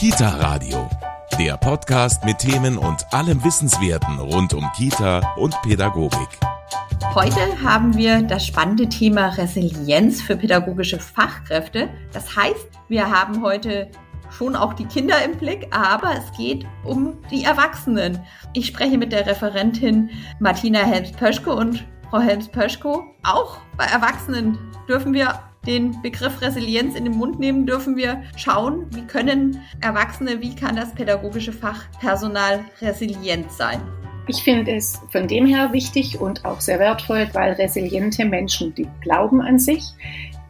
Kita Radio, der Podcast mit Themen und allem Wissenswerten rund um Kita und Pädagogik. Heute haben wir das spannende Thema Resilienz für pädagogische Fachkräfte. Das heißt, wir haben heute schon auch die Kinder im Blick, aber es geht um die Erwachsenen. Ich spreche mit der Referentin Martina Helms-Pöschko und Frau Helms-Pöschko. Auch bei Erwachsenen dürfen wir den Begriff Resilienz in den Mund nehmen, dürfen wir schauen, wie können Erwachsene, wie kann das pädagogische Fachpersonal resilient sein. Ich finde es von dem her wichtig und auch sehr wertvoll, weil resiliente Menschen, die glauben an sich,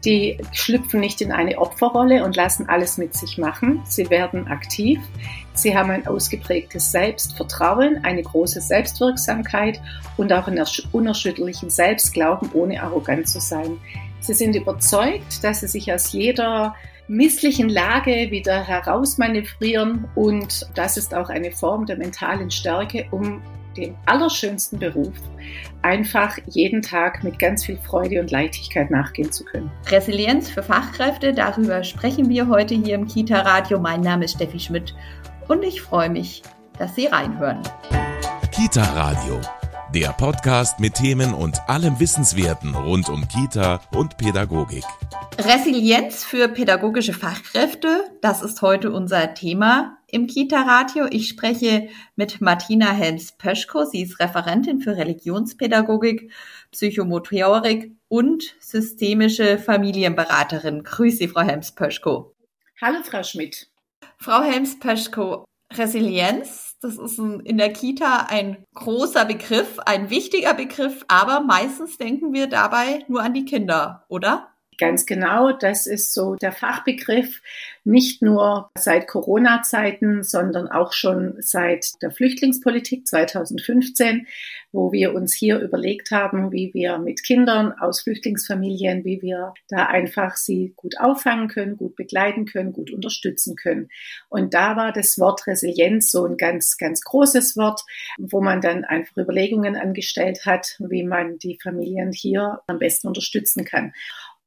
die schlüpfen nicht in eine Opferrolle und lassen alles mit sich machen. Sie werden aktiv. Sie haben ein ausgeprägtes Selbstvertrauen, eine große Selbstwirksamkeit und auch einen unerschütterlichen Selbstglauben, ohne arrogant zu sein. Sie sind überzeugt, dass sie sich aus jeder misslichen Lage wieder herausmanövrieren und das ist auch eine Form der mentalen Stärke, um den allerschönsten Beruf einfach jeden Tag mit ganz viel Freude und Leichtigkeit nachgehen zu können. Resilienz für Fachkräfte, darüber sprechen wir heute hier im Kita Radio. Mein Name ist Steffi Schmidt und ich freue mich, dass Sie reinhören. Kita Radio, der Podcast mit Themen und allem Wissenswerten rund um Kita und Pädagogik. Resilienz für pädagogische Fachkräfte, das ist heute unser Thema im Kita-Radio. Ich spreche mit Martina Helms-Pöschko. Sie ist Referentin für Religionspädagogik, Psychomotorik und systemische Familienberaterin. Grüße Sie, Frau Helms-Pöschko. Hallo, Frau Schmidt. Frau Helms-Pöschko, Resilienz, das ist in der Kita ein großer Begriff, ein wichtiger Begriff, aber meistens denken wir dabei nur an die Kinder, oder? Ganz genau, das ist so der Fachbegriff, nicht nur seit Corona-Zeiten, sondern auch schon seit der Flüchtlingspolitik 2015, wo wir uns hier überlegt haben, wie wir mit Kindern aus Flüchtlingsfamilien, wie wir da einfach sie gut auffangen können, gut begleiten können, gut unterstützen können. Und da war das Wort Resilienz so ein ganz, ganz großes Wort, wo man dann einfach Überlegungen angestellt hat, wie man die Familien hier am besten unterstützen kann.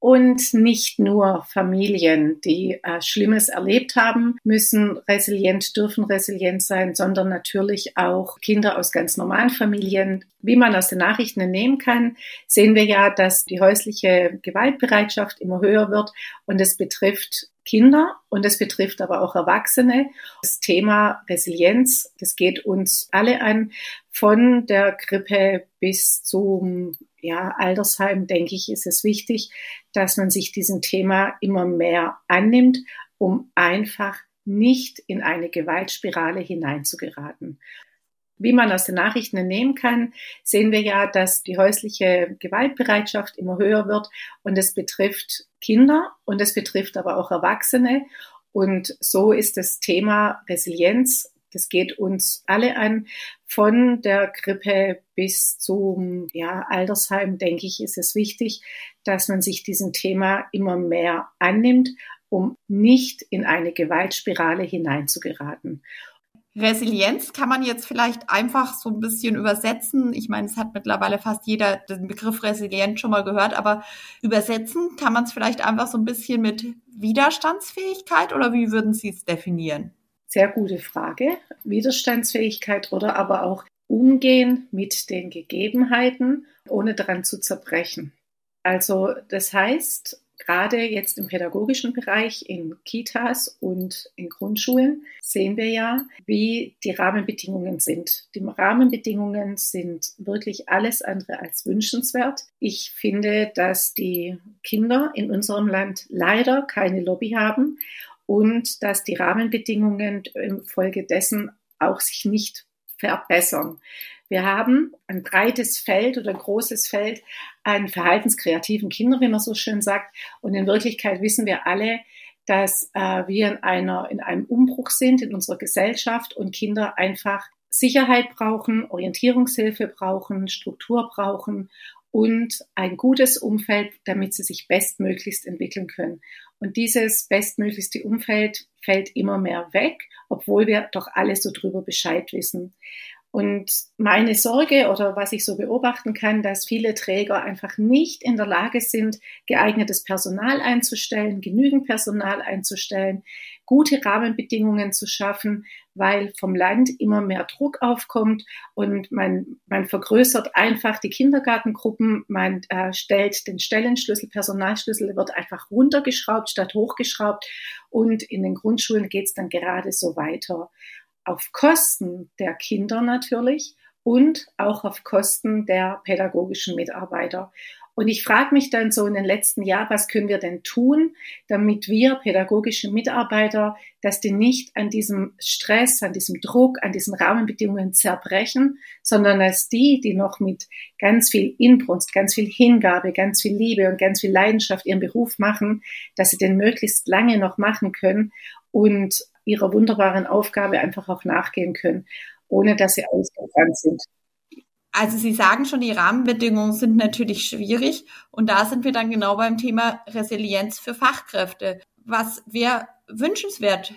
Und nicht nur Familien, die äh, Schlimmes erlebt haben, müssen resilient, dürfen resilient sein, sondern natürlich auch Kinder aus ganz normalen Familien. Wie man aus den Nachrichten entnehmen kann, sehen wir ja, dass die häusliche Gewaltbereitschaft immer höher wird und es betrifft Kinder und es betrifft aber auch Erwachsene. Das Thema Resilienz, das geht uns alle an, von der Grippe bis zum ja, Altersheim, denke ich, ist es wichtig, dass man sich diesem Thema immer mehr annimmt, um einfach nicht in eine Gewaltspirale hineinzugeraten. Wie man aus den Nachrichten entnehmen kann, sehen wir ja, dass die häusliche Gewaltbereitschaft immer höher wird und es betrifft Kinder und es betrifft aber auch Erwachsene. Und so ist das Thema Resilienz das geht uns alle an. Von der Grippe bis zum ja, Altersheim, denke ich, ist es wichtig, dass man sich diesem Thema immer mehr annimmt, um nicht in eine Gewaltspirale hineinzugeraten. Resilienz kann man jetzt vielleicht einfach so ein bisschen übersetzen. Ich meine, es hat mittlerweile fast jeder den Begriff Resilienz schon mal gehört, aber übersetzen kann man es vielleicht einfach so ein bisschen mit Widerstandsfähigkeit oder wie würden Sie es definieren? Sehr gute Frage. Widerstandsfähigkeit oder aber auch Umgehen mit den Gegebenheiten, ohne daran zu zerbrechen. Also das heißt, gerade jetzt im pädagogischen Bereich, in Kitas und in Grundschulen, sehen wir ja, wie die Rahmenbedingungen sind. Die Rahmenbedingungen sind wirklich alles andere als wünschenswert. Ich finde, dass die Kinder in unserem Land leider keine Lobby haben und dass die Rahmenbedingungen infolgedessen auch sich nicht verbessern. Wir haben ein breites Feld oder ein großes Feld an verhaltenskreativen Kindern, wie man so schön sagt. Und in Wirklichkeit wissen wir alle, dass äh, wir in, einer, in einem Umbruch sind in unserer Gesellschaft und Kinder einfach Sicherheit brauchen, Orientierungshilfe brauchen, Struktur brauchen und ein gutes Umfeld, damit sie sich bestmöglichst entwickeln können. Und dieses bestmöglichste Umfeld fällt immer mehr weg, obwohl wir doch alle so drüber Bescheid wissen. Und meine Sorge oder was ich so beobachten kann, dass viele Träger einfach nicht in der Lage sind, geeignetes Personal einzustellen, genügend Personal einzustellen, gute Rahmenbedingungen zu schaffen, weil vom Land immer mehr Druck aufkommt und man, man vergrößert einfach die Kindergartengruppen, man äh, stellt den Stellenschlüssel, Personalschlüssel wird einfach runtergeschraubt statt hochgeschraubt und in den Grundschulen geht es dann gerade so weiter auf Kosten der Kinder natürlich und auch auf Kosten der pädagogischen Mitarbeiter. Und ich frage mich dann so in den letzten Jahren, was können wir denn tun, damit wir pädagogische Mitarbeiter, dass die nicht an diesem Stress, an diesem Druck, an diesen Rahmenbedingungen zerbrechen, sondern dass die, die noch mit ganz viel Inbrunst, ganz viel Hingabe, ganz viel Liebe und ganz viel Leidenschaft ihren Beruf machen, dass sie den möglichst lange noch machen können und ihrer wunderbaren Aufgabe einfach auch nachgehen können, ohne dass sie ausgebrannt sind. Also Sie sagen schon, die Rahmenbedingungen sind natürlich schwierig und da sind wir dann genau beim Thema Resilienz für Fachkräfte. Was wäre wünschenswert?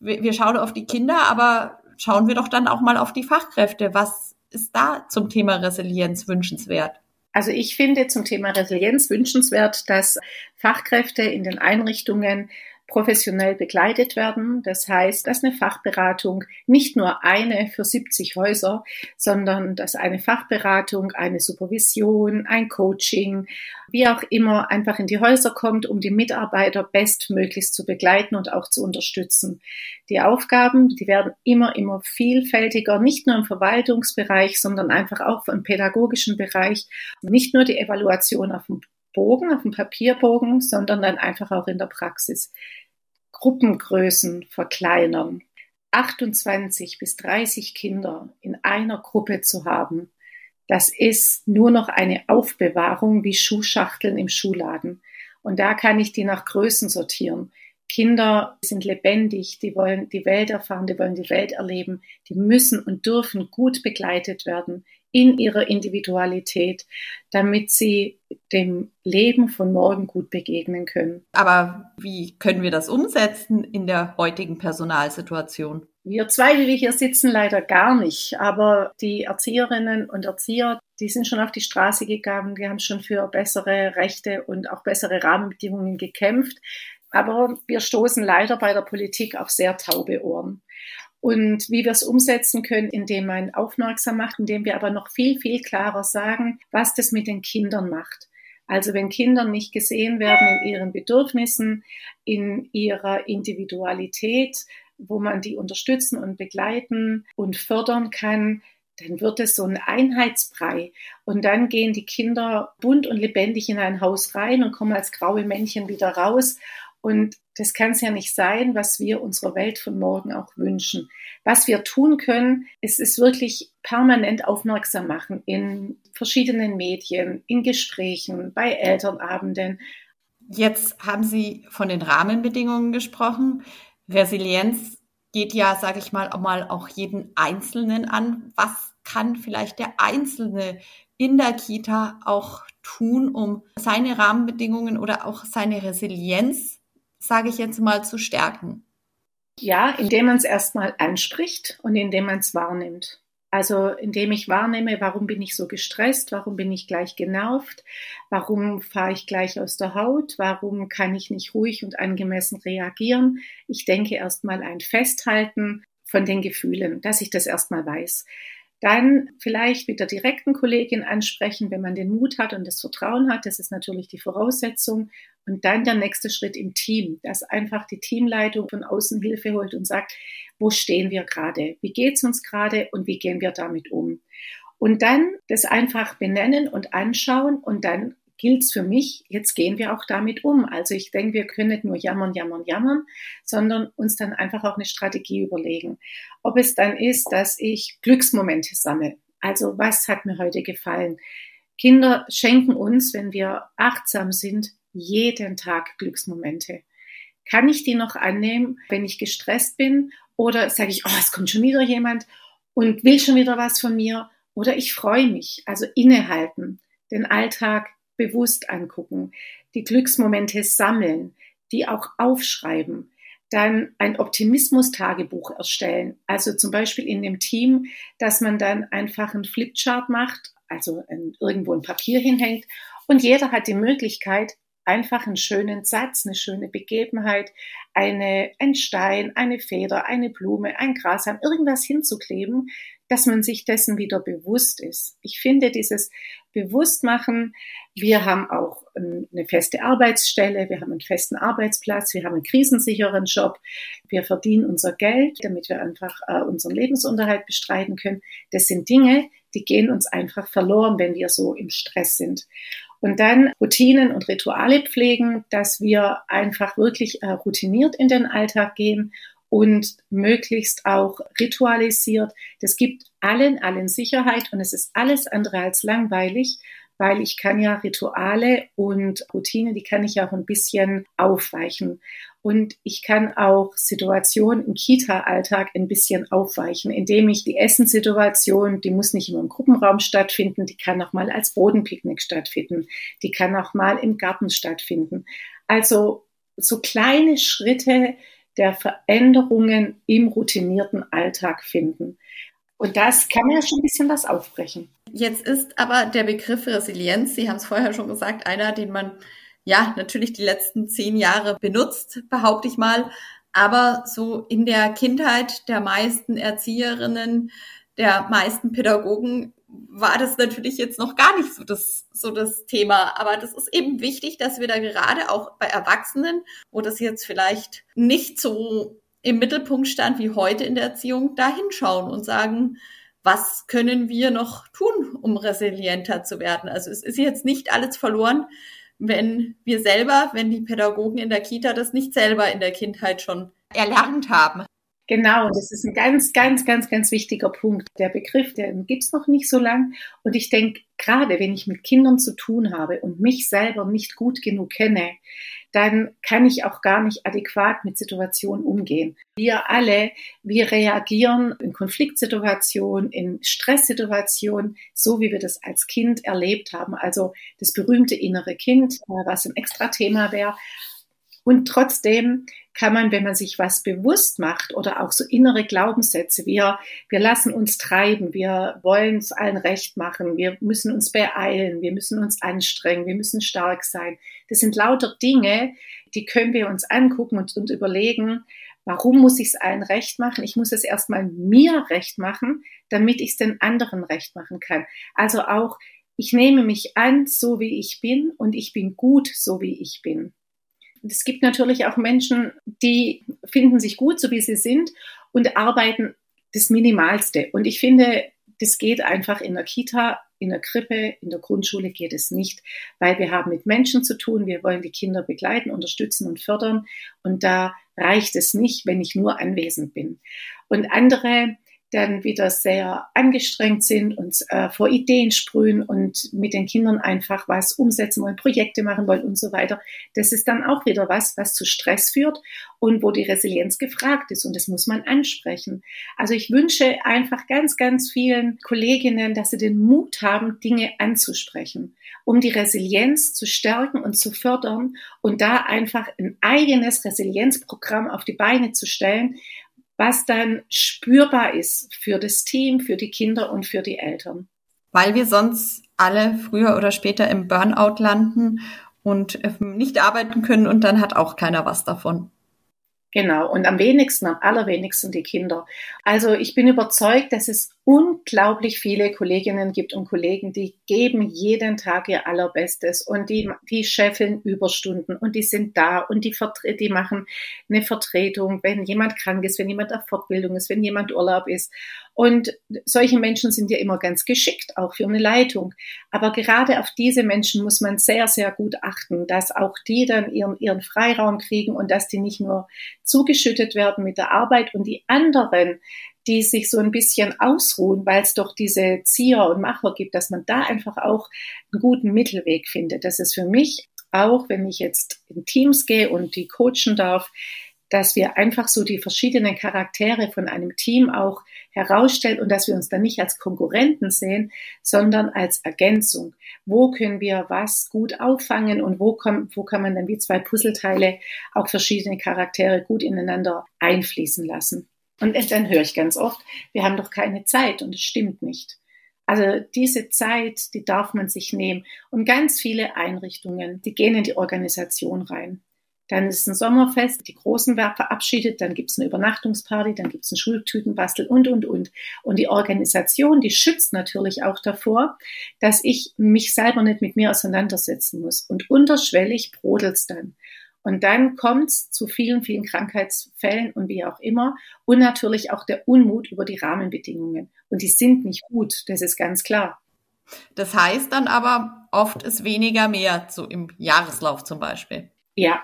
Wir schauen auf die Kinder, aber schauen wir doch dann auch mal auf die Fachkräfte. Was ist da zum Thema Resilienz wünschenswert? Also ich finde zum Thema Resilienz wünschenswert, dass Fachkräfte in den Einrichtungen professionell begleitet werden. Das heißt, dass eine Fachberatung nicht nur eine für 70 Häuser, sondern dass eine Fachberatung, eine Supervision, ein Coaching, wie auch immer, einfach in die Häuser kommt, um die Mitarbeiter bestmöglichst zu begleiten und auch zu unterstützen. Die Aufgaben, die werden immer, immer vielfältiger, nicht nur im Verwaltungsbereich, sondern einfach auch im pädagogischen Bereich. Nicht nur die Evaluation auf dem Bogen, auf dem Papierbogen, sondern dann einfach auch in der Praxis. Gruppengrößen verkleinern. 28 bis 30 Kinder in einer Gruppe zu haben, das ist nur noch eine Aufbewahrung wie Schuhschachteln im Schuhladen. Und da kann ich die nach Größen sortieren. Kinder sind lebendig, die wollen die Welt erfahren, die wollen die Welt erleben, die müssen und dürfen gut begleitet werden in ihrer Individualität, damit sie dem Leben von morgen gut begegnen können. Aber wie können wir das umsetzen in der heutigen Personalsituation? Wir zwei, die wir hier sitzen, leider gar nicht. Aber die Erzieherinnen und Erzieher, die sind schon auf die Straße gegangen, die haben schon für bessere Rechte und auch bessere Rahmenbedingungen gekämpft. Aber wir stoßen leider bei der Politik auf sehr taube Ohren. Und wie wir es umsetzen können, indem man aufmerksam macht, indem wir aber noch viel, viel klarer sagen, was das mit den Kindern macht. Also wenn Kinder nicht gesehen werden in ihren Bedürfnissen, in ihrer Individualität, wo man die unterstützen und begleiten und fördern kann, dann wird es so ein Einheitsbrei. Und dann gehen die Kinder bunt und lebendig in ein Haus rein und kommen als graue Männchen wieder raus und das kann es ja nicht sein, was wir unserer Welt von morgen auch wünschen. Was wir tun können, ist es wirklich permanent aufmerksam machen in verschiedenen Medien, in Gesprächen, bei Elternabenden. Jetzt haben Sie von den Rahmenbedingungen gesprochen. Resilienz geht ja, sage ich mal, auch mal auch jeden Einzelnen an. Was kann vielleicht der Einzelne in der Kita auch tun, um seine Rahmenbedingungen oder auch seine Resilienz sage ich jetzt mal, zu stärken? Ja, indem man es erstmal anspricht und indem man es wahrnimmt. Also indem ich wahrnehme, warum bin ich so gestresst, warum bin ich gleich genervt, warum fahre ich gleich aus der Haut, warum kann ich nicht ruhig und angemessen reagieren. Ich denke erstmal ein Festhalten von den Gefühlen, dass ich das erstmal weiß. Dann vielleicht mit der direkten Kollegin ansprechen, wenn man den Mut hat und das Vertrauen hat. Das ist natürlich die Voraussetzung. Und dann der nächste Schritt im Team, dass einfach die Teamleitung von außen Hilfe holt und sagt, wo stehen wir gerade? Wie geht's uns gerade und wie gehen wir damit um? Und dann das einfach benennen und anschauen und dann gilt es für mich, jetzt gehen wir auch damit um. Also ich denke, wir können nicht nur jammern, jammern, jammern, sondern uns dann einfach auch eine Strategie überlegen. Ob es dann ist, dass ich Glücksmomente sammle. Also was hat mir heute gefallen? Kinder schenken uns, wenn wir achtsam sind, jeden Tag Glücksmomente. Kann ich die noch annehmen, wenn ich gestresst bin? Oder sage ich, oh, es kommt schon wieder jemand und will schon wieder was von mir? Oder ich freue mich, also innehalten, den Alltag bewusst angucken, die Glücksmomente sammeln, die auch aufschreiben. dann ein Optimismus-Tagebuch erstellen. Also zum Beispiel in dem Team, dass man dann einfach einen Flipchart macht, also ein, irgendwo ein Papier hinhängt und jeder hat die Möglichkeit, einfach einen schönen Satz, eine schöne Begebenheit, eine, ein Stein, eine Feder, eine Blume, ein Grashalm, irgendwas hinzukleben, dass man sich dessen wieder bewusst ist. Ich finde dieses Bewusstmachen, wir haben auch eine feste Arbeitsstelle, wir haben einen festen Arbeitsplatz, wir haben einen krisensicheren Job, wir verdienen unser Geld, damit wir einfach äh, unseren Lebensunterhalt bestreiten können. Das sind Dinge, die gehen uns einfach verloren, wenn wir so im Stress sind. Und dann Routinen und Rituale pflegen, dass wir einfach wirklich äh, routiniert in den Alltag gehen und möglichst auch ritualisiert. Das gibt allen, allen Sicherheit und es ist alles andere als langweilig, weil ich kann ja Rituale und Routine, die kann ich ja auch ein bisschen aufweichen. Und ich kann auch Situationen im Kita-Alltag ein bisschen aufweichen, indem ich die Essenssituation, die muss nicht immer im Gruppenraum stattfinden, die kann auch mal als Bodenpicknick stattfinden, die kann auch mal im Garten stattfinden. Also so kleine Schritte der Veränderungen im routinierten Alltag finden. Und das kann ja schon ein bisschen was aufbrechen. Jetzt ist aber der Begriff Resilienz, Sie haben es vorher schon gesagt, einer, den man ja natürlich die letzten zehn Jahre benutzt, behaupte ich mal. Aber so in der Kindheit der meisten Erzieherinnen, der meisten Pädagogen war das natürlich jetzt noch gar nicht so das, so das Thema. Aber das ist eben wichtig, dass wir da gerade auch bei Erwachsenen, wo das jetzt vielleicht nicht so im Mittelpunkt stand wie heute in der Erziehung, da hinschauen und sagen, was können wir noch tun, um resilienter zu werden? Also es ist jetzt nicht alles verloren, wenn wir selber, wenn die Pädagogen in der Kita das nicht selber in der Kindheit schon erlernt haben. Genau, das ist ein ganz, ganz, ganz, ganz wichtiger Punkt. Der Begriff, den gibt's noch nicht so lang. Und ich denke, gerade wenn ich mit Kindern zu tun habe und mich selber nicht gut genug kenne, dann kann ich auch gar nicht adäquat mit Situationen umgehen. Wir alle, wir reagieren in Konfliktsituationen, in Stresssituationen, so wie wir das als Kind erlebt haben. Also das berühmte innere Kind, was ein extra Thema wäre. Und trotzdem kann man, wenn man sich was bewusst macht oder auch so innere Glaubenssätze, wir, wir lassen uns treiben, wir wollen es allen recht machen, wir müssen uns beeilen, wir müssen uns anstrengen, wir müssen stark sein. Das sind lauter Dinge, die können wir uns angucken und, und überlegen, warum muss ich es allen recht machen? Ich muss es erstmal mir recht machen, damit ich es den anderen recht machen kann. Also auch, ich nehme mich an, so wie ich bin und ich bin gut, so wie ich bin es gibt natürlich auch Menschen, die finden sich gut, so wie sie sind und arbeiten das Minimalste. Und ich finde, das geht einfach in der Kita, in der Krippe, in der Grundschule geht es nicht, weil wir haben mit Menschen zu tun, wir wollen die Kinder begleiten, unterstützen und fördern. Und da reicht es nicht, wenn ich nur anwesend bin. Und andere dann wieder sehr angestrengt sind und äh, vor Ideen sprühen und mit den Kindern einfach was umsetzen wollen, Projekte machen wollen und so weiter. Das ist dann auch wieder was, was zu Stress führt und wo die Resilienz gefragt ist und das muss man ansprechen. Also ich wünsche einfach ganz, ganz vielen Kolleginnen, dass sie den Mut haben, Dinge anzusprechen, um die Resilienz zu stärken und zu fördern und da einfach ein eigenes Resilienzprogramm auf die Beine zu stellen, was dann spürbar ist für das Team, für die Kinder und für die Eltern. Weil wir sonst alle früher oder später im Burnout landen und nicht arbeiten können und dann hat auch keiner was davon. Genau, und am wenigsten, am allerwenigsten die Kinder. Also ich bin überzeugt, dass es unglaublich viele Kolleginnen gibt und Kollegen, die geben jeden Tag ihr Allerbestes und die, die scheffeln Überstunden und die sind da und die, die machen eine Vertretung, wenn jemand krank ist, wenn jemand auf Fortbildung ist, wenn jemand Urlaub ist. Und solche Menschen sind ja immer ganz geschickt, auch für eine Leitung. Aber gerade auf diese Menschen muss man sehr, sehr gut achten, dass auch die dann ihren, ihren Freiraum kriegen und dass die nicht nur zugeschüttet werden mit der Arbeit und die anderen, die sich so ein bisschen ausruhen, weil es doch diese Zieher und Macher gibt, dass man da einfach auch einen guten Mittelweg findet. Das ist für mich auch, wenn ich jetzt in Teams gehe und die coachen darf, dass wir einfach so die verschiedenen Charaktere von einem Team auch herausstellen und dass wir uns dann nicht als Konkurrenten sehen, sondern als Ergänzung. Wo können wir was gut auffangen und wo, kommt, wo kann man dann wie zwei Puzzleteile auch verschiedene Charaktere gut ineinander einfließen lassen. Und dann höre ich ganz oft, wir haben doch keine Zeit und es stimmt nicht. Also diese Zeit, die darf man sich nehmen. Und ganz viele Einrichtungen, die gehen in die Organisation rein. Dann ist ein Sommerfest, die Großen werden verabschiedet, dann gibt es eine Übernachtungsparty, dann gibt es ein Schultütenbastel und, und, und. Und die Organisation, die schützt natürlich auch davor, dass ich mich selber nicht mit mir auseinandersetzen muss. Und unterschwellig brodelt's dann. Und dann kommt es zu vielen, vielen Krankheitsfällen und wie auch immer. Und natürlich auch der Unmut über die Rahmenbedingungen. Und die sind nicht gut, das ist ganz klar. Das heißt dann aber, oft ist weniger mehr, so im Jahreslauf zum Beispiel. Ja,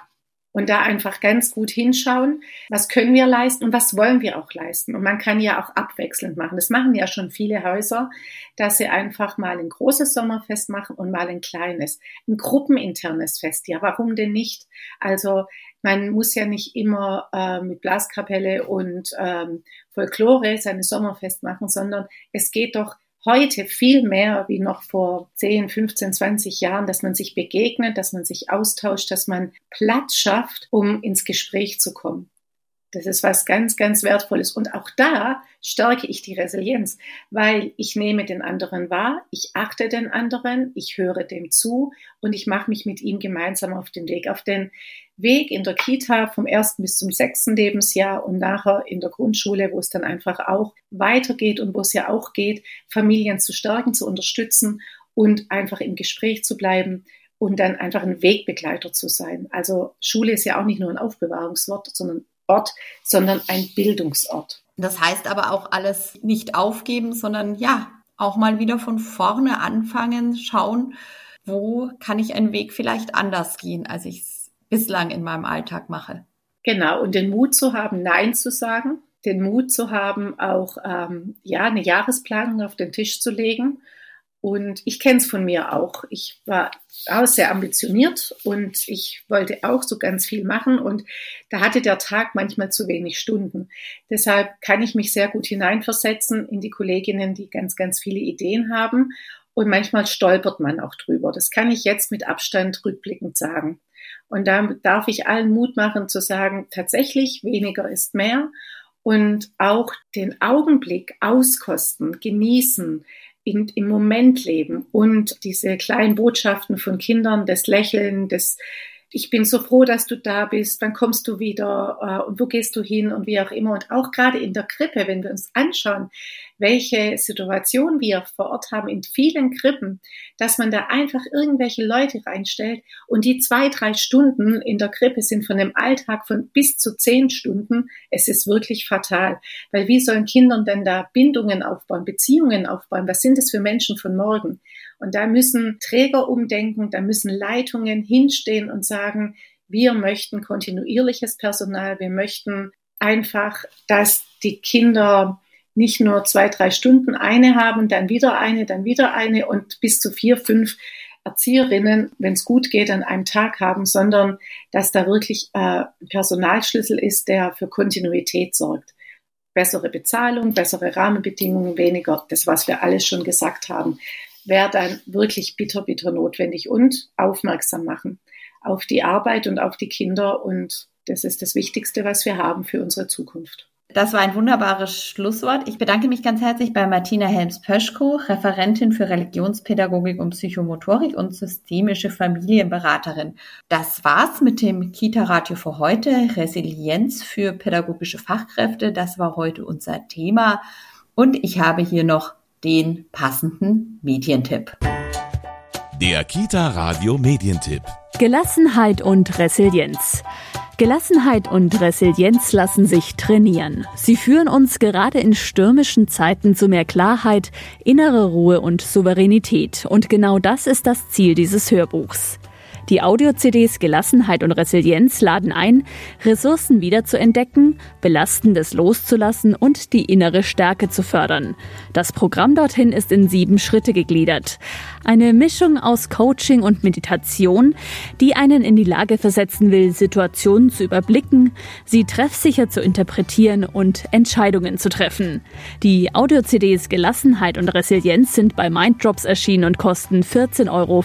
und da einfach ganz gut hinschauen, was können wir leisten und was wollen wir auch leisten. Und man kann ja auch abwechselnd machen. Das machen ja schon viele Häuser, dass sie einfach mal ein großes Sommerfest machen und mal ein kleines, ein gruppeninternes Fest. Ja, warum denn nicht? Also man muss ja nicht immer äh, mit Blaskapelle und ähm, Folklore seine Sommerfest machen, sondern es geht doch heute viel mehr wie noch vor 10, 15, 20 Jahren, dass man sich begegnet, dass man sich austauscht, dass man Platz schafft, um ins Gespräch zu kommen. Das ist was ganz, ganz Wertvolles. Und auch da stärke ich die Resilienz, weil ich nehme den anderen wahr, ich achte den anderen, ich höre dem zu und ich mache mich mit ihm gemeinsam auf den Weg. Auf den Weg in der Kita vom ersten bis zum sechsten Lebensjahr und nachher in der Grundschule, wo es dann einfach auch weitergeht und wo es ja auch geht, Familien zu stärken, zu unterstützen und einfach im Gespräch zu bleiben, und dann einfach ein Wegbegleiter zu sein. Also Schule ist ja auch nicht nur ein Aufbewahrungswort, sondern Ort, sondern ein Bildungsort. Das heißt aber auch alles nicht aufgeben, sondern ja, auch mal wieder von vorne anfangen, schauen, wo kann ich einen Weg vielleicht anders gehen, als ich es bislang in meinem Alltag mache. Genau, und den Mut zu haben, Nein zu sagen, den Mut zu haben, auch ähm, ja eine Jahresplanung auf den Tisch zu legen und ich kenne es von mir auch. Ich war auch sehr ambitioniert und ich wollte auch so ganz viel machen und da hatte der Tag manchmal zu wenig Stunden. Deshalb kann ich mich sehr gut hineinversetzen in die Kolleginnen, die ganz, ganz viele Ideen haben und manchmal stolpert man auch drüber. Das kann ich jetzt mit Abstand rückblickend sagen. Und da darf ich allen Mut machen zu sagen, tatsächlich weniger ist mehr und auch den Augenblick auskosten, genießen, in, im Moment leben und diese kleinen Botschaften von Kindern, das Lächeln, das ich bin so froh, dass du da bist, wann kommst du wieder äh, und wo gehst du hin und wie auch immer. Und auch gerade in der Krippe, wenn wir uns anschauen, welche Situation wir vor Ort haben in vielen Krippen, dass man da einfach irgendwelche Leute reinstellt und die zwei, drei Stunden in der Krippe sind von dem Alltag von bis zu zehn Stunden. Es ist wirklich fatal, weil wie sollen Kindern denn da Bindungen aufbauen, Beziehungen aufbauen? Was sind das für Menschen von morgen? Und da müssen Träger umdenken, da müssen Leitungen hinstehen und sagen, wir möchten kontinuierliches Personal, wir möchten einfach, dass die Kinder nicht nur zwei, drei Stunden eine haben, dann wieder eine, dann wieder eine und bis zu vier, fünf Erzieherinnen, wenn es gut geht, an einem Tag haben, sondern dass da wirklich äh, Personalschlüssel ist, der für Kontinuität sorgt. Bessere Bezahlung, bessere Rahmenbedingungen, weniger, das, was wir alles schon gesagt haben wäre dann wirklich bitter, bitter notwendig und aufmerksam machen auf die Arbeit und auf die Kinder. Und das ist das Wichtigste, was wir haben für unsere Zukunft. Das war ein wunderbares Schlusswort. Ich bedanke mich ganz herzlich bei Martina Helms-Pöschko, Referentin für Religionspädagogik und Psychomotorik und systemische Familienberaterin. Das war's mit dem Kita-Radio für heute. Resilienz für pädagogische Fachkräfte. Das war heute unser Thema. Und ich habe hier noch den passenden Medientipp. Der Kita Radio Medientipp. Gelassenheit und Resilienz. Gelassenheit und Resilienz lassen sich trainieren. Sie führen uns gerade in stürmischen Zeiten zu mehr Klarheit, innere Ruhe und Souveränität. Und genau das ist das Ziel dieses Hörbuchs. Die Audio-CDs Gelassenheit und Resilienz laden ein, Ressourcen wiederzuentdecken, Belastendes loszulassen und die innere Stärke zu fördern. Das Programm dorthin ist in sieben Schritte gegliedert. Eine Mischung aus Coaching und Meditation, die einen in die Lage versetzen will, Situationen zu überblicken, sie treffsicher zu interpretieren und Entscheidungen zu treffen. Die Audio-CDs Gelassenheit und Resilienz sind bei Minddrops erschienen und kosten 14,95 Euro.